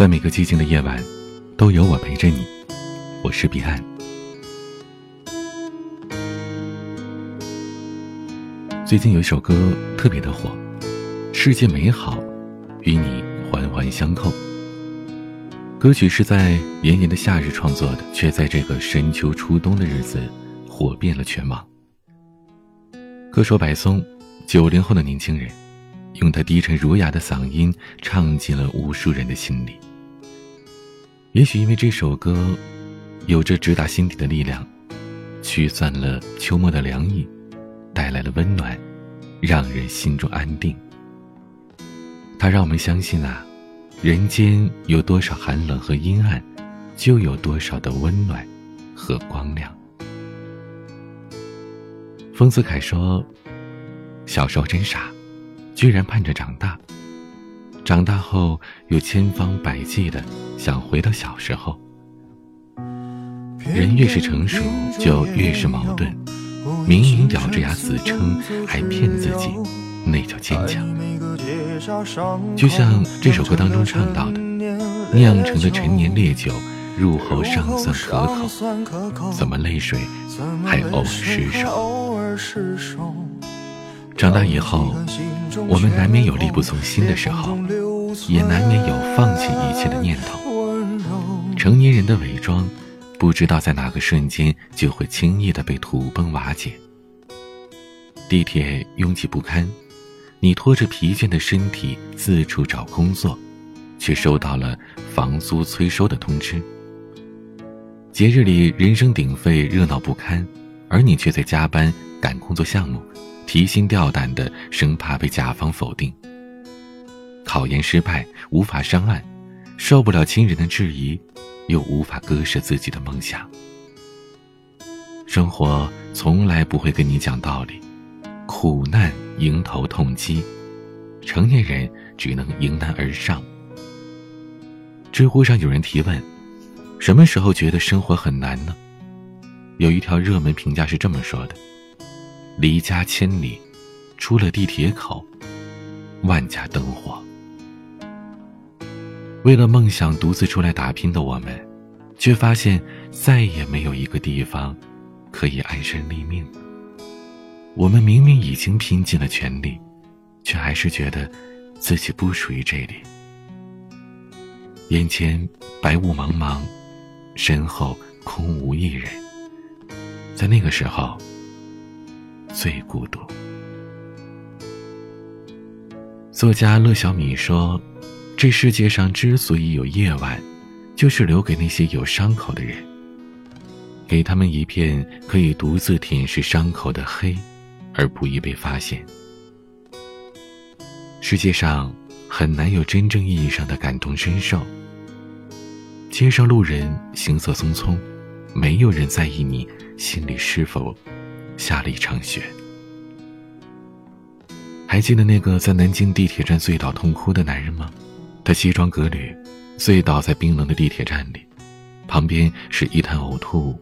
在每个寂静的夜晚，都有我陪着你。我是彼岸。最近有一首歌特别的火，《世界美好，与你环环相扣》。歌曲是在炎炎的夏日创作的，却在这个深秋初冬的日子火遍了全网。歌手柏松，九零后的年轻人，用他低沉儒雅的嗓音唱进了无数人的心里。也许因为这首歌，有着直达心底的力量，驱散了秋末的凉意，带来了温暖，让人心中安定。它让我们相信啊，人间有多少寒冷和阴暗，就有多少的温暖和光亮。丰子恺说：“小时候真傻，居然盼着长大。”长大后又千方百计的想回到小时候。人越是成熟，就越是矛盾。明明咬着牙死撑，还骗自己，那叫坚强。就像这首歌当中唱到的，酿成的陈年烈酒，入喉尚算可口，怎么泪水还偶尔失手？长大以后，我们难免有力不从心的时候，也难免有放弃一切的念头。成年人的伪装，不知道在哪个瞬间就会轻易的被土崩瓦解。地铁拥挤不堪，你拖着疲倦的身体四处找工作，却收到了房租催收的通知。节日里人声鼎沸，热闹不堪，而你却在加班赶工作项目。提心吊胆的，生怕被甲方否定。考研失败，无法上岸，受不了亲人的质疑，又无法割舍自己的梦想。生活从来不会跟你讲道理，苦难迎头痛击，成年人只能迎难而上。知乎上有人提问：什么时候觉得生活很难呢？有一条热门评价是这么说的。离家千里，出了地铁口，万家灯火。为了梦想独自出来打拼的我们，却发现再也没有一个地方可以安身立命。我们明明已经拼尽了全力，却还是觉得自己不属于这里。眼前白雾茫茫，身后空无一人。在那个时候。最孤独。作家乐小米说：“这世界上之所以有夜晚，就是留给那些有伤口的人，给他们一片可以独自舔舐伤口的黑，而不易被发现。世界上很难有真正意义上的感同身受。街上路人行色匆匆，没有人在意你心里是否……”下了一场雪。还记得那个在南京地铁站醉倒痛哭的男人吗？他西装革履，醉倒在冰冷的地铁站里，旁边是一滩呕吐物。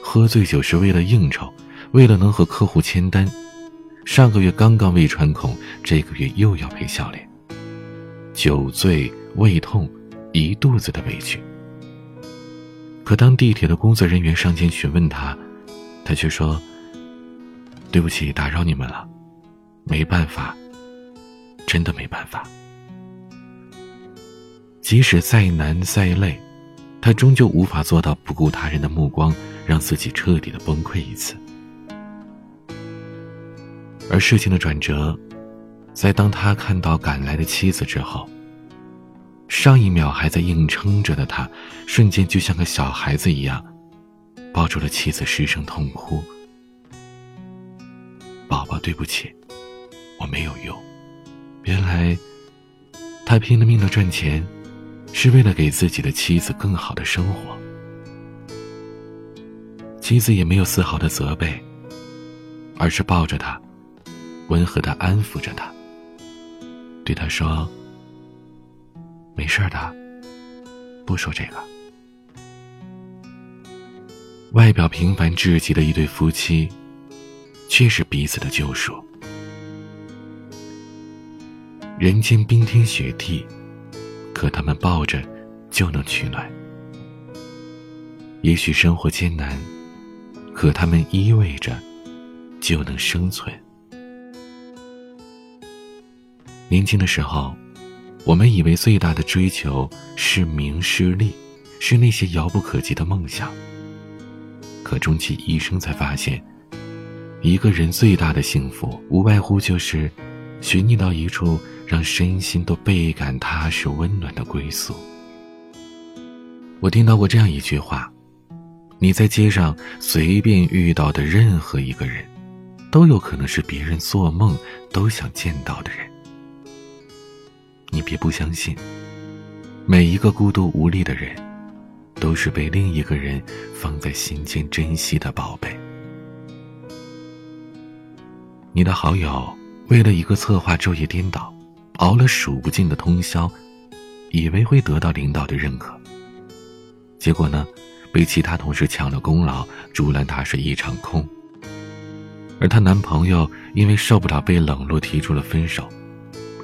喝醉酒是为了应酬，为了能和客户签单。上个月刚刚胃穿孔，这个月又要赔笑脸。酒醉胃痛，一肚子的委屈。可当地铁的工作人员上前询问他，他却说。对不起，打扰你们了。没办法，真的没办法。即使再难再累，他终究无法做到不顾他人的目光，让自己彻底的崩溃一次。而事情的转折，在当他看到赶来的妻子之后，上一秒还在硬撑着的他，瞬间就像个小孩子一样，抱住了妻子，失声痛哭。宝宝，对不起，我没有用。原来，他拼了命的赚钱，是为了给自己的妻子更好的生活。妻子也没有丝毫的责备，而是抱着他，温和的安抚着他，对他说：“没事的，不说这个。”外表平凡至极的一对夫妻。却是彼此的救赎。人间冰天雪地，可他们抱着，就能取暖。也许生活艰难，可他们依偎着就能生存。年轻的时候，我们以为最大的追求是名是利，是那些遥不可及的梦想。可终其一生，才发现，一个人最大的幸福，无外乎就是寻觅到一处让身心都倍感踏实、温暖的归宿。我听到过这样一句话。你在街上随便遇到的任何一个人，都有可能是别人做梦都想见到的人。你别不相信，每一个孤独无力的人，都是被另一个人放在心间珍惜的宝贝。你的好友为了一个策划昼夜颠倒，熬了数不尽的通宵，以为会得到领导的认可，结果呢？被其他同事抢了功劳，竹篮打水一场空。而她男朋友因为受不了被冷落，提出了分手。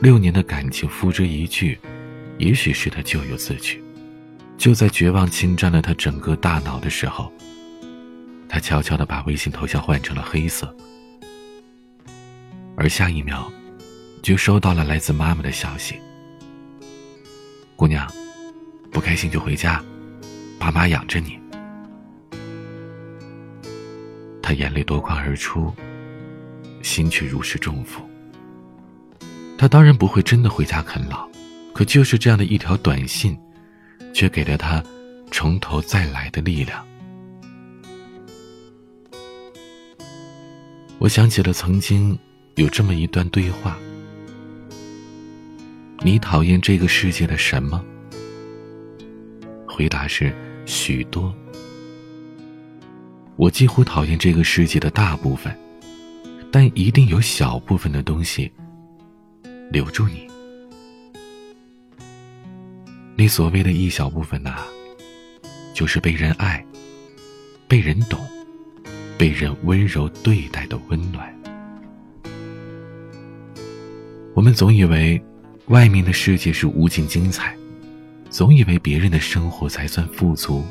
六年的感情付之一炬，也许是他咎由自取。就在绝望侵占了他整个大脑的时候，他悄悄地把微信头像换成了黑色。而下一秒，就收到了来自妈妈的消息：“姑娘，不开心就回家，爸妈养着你。”他眼泪夺眶而出，心却如释重负。他当然不会真的回家啃老，可就是这样的一条短信，却给了他从头再来的力量。我想起了曾经有这么一段对话：“你讨厌这个世界的什么？”回答是许多。我几乎讨厌这个世界的大部分，但一定有小部分的东西留住你。你所谓的一小部分呐，就是被人爱、被人懂、被人温柔对待的温暖。我们总以为外面的世界是无尽精彩，总以为别人的生活才算富足，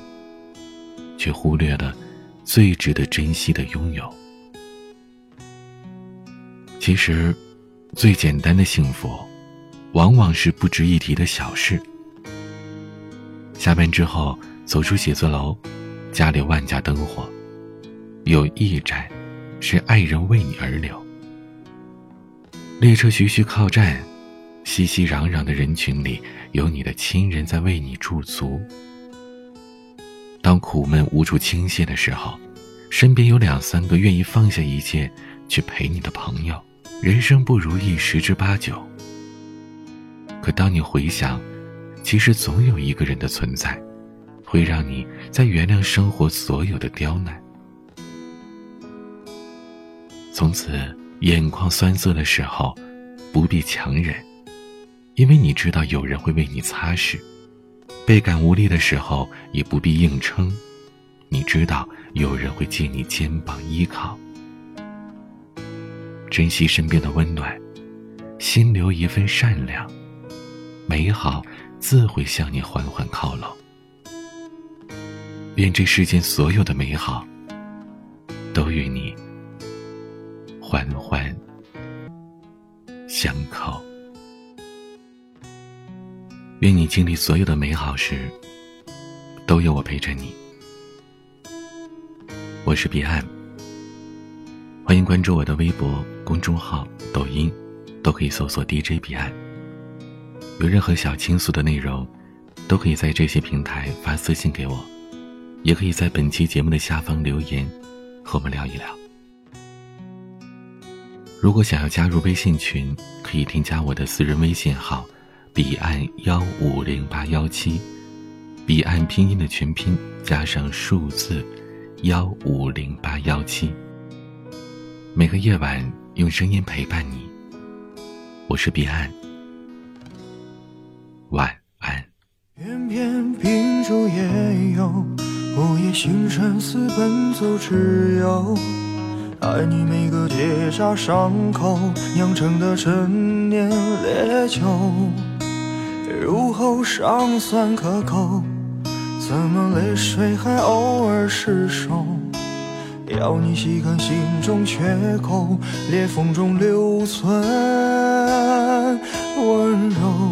却忽略了。最值得珍惜的拥有，其实，最简单的幸福，往往是不值一提的小事。下班之后走出写字楼，家里万家灯火，有一盏是爱人为你而留。列车徐徐靠站，熙熙攘攘的人群里，有你的亲人在为你驻足。当苦闷无处倾泻的时候，身边有两三个愿意放下一切去陪你的朋友，人生不如意十之八九。可当你回想，其实总有一个人的存在，会让你在原谅生活所有的刁难。从此，眼眶酸涩的时候，不必强忍，因为你知道有人会为你擦拭。倍感无力的时候，也不必硬撑，你知道有人会借你肩膀依靠。珍惜身边的温暖，心留一份善良，美好自会向你缓缓靠拢。愿这世间所有的美好，都与你环环相扣。愿你经历所有的美好时，都有我陪着你。我是彼岸，欢迎关注我的微博、公众号、抖音，都可以搜索 DJ 彼岸。有任何想倾诉的内容，都可以在这些平台发私信给我，也可以在本期节目的下方留言，和我们聊一聊。如果想要加入微信群，可以添加我的私人微信号。彼岸幺五零八幺七，彼岸拼音的全拼加上数字幺五零八幺七。每个夜晚用声音陪伴你，我是彼岸，晚安。偏偏秉烛夜游，午夜星辰似奔走之友，爱你每个结痂伤口酿成的陈年烈酒。入喉尚算可口，怎么泪水还偶尔失守？要你细看心中缺口，裂缝中留存温柔。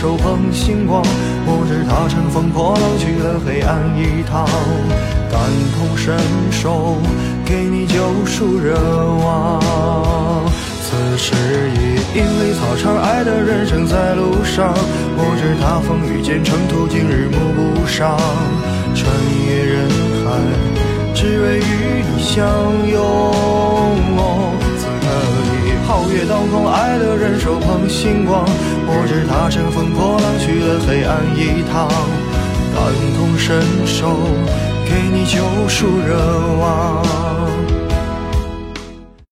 手捧星光。我知他乘风破浪去了黑暗一趟，感同身受，给你救赎热望。此时已因为草长，爱的人正在路上。我知他风雨兼程途经日暮不赏，穿越人海，只为与你相拥。当空，爱的人手捧星光。我知他乘风破浪去了黑暗一趟，感同身受，给你救赎热望。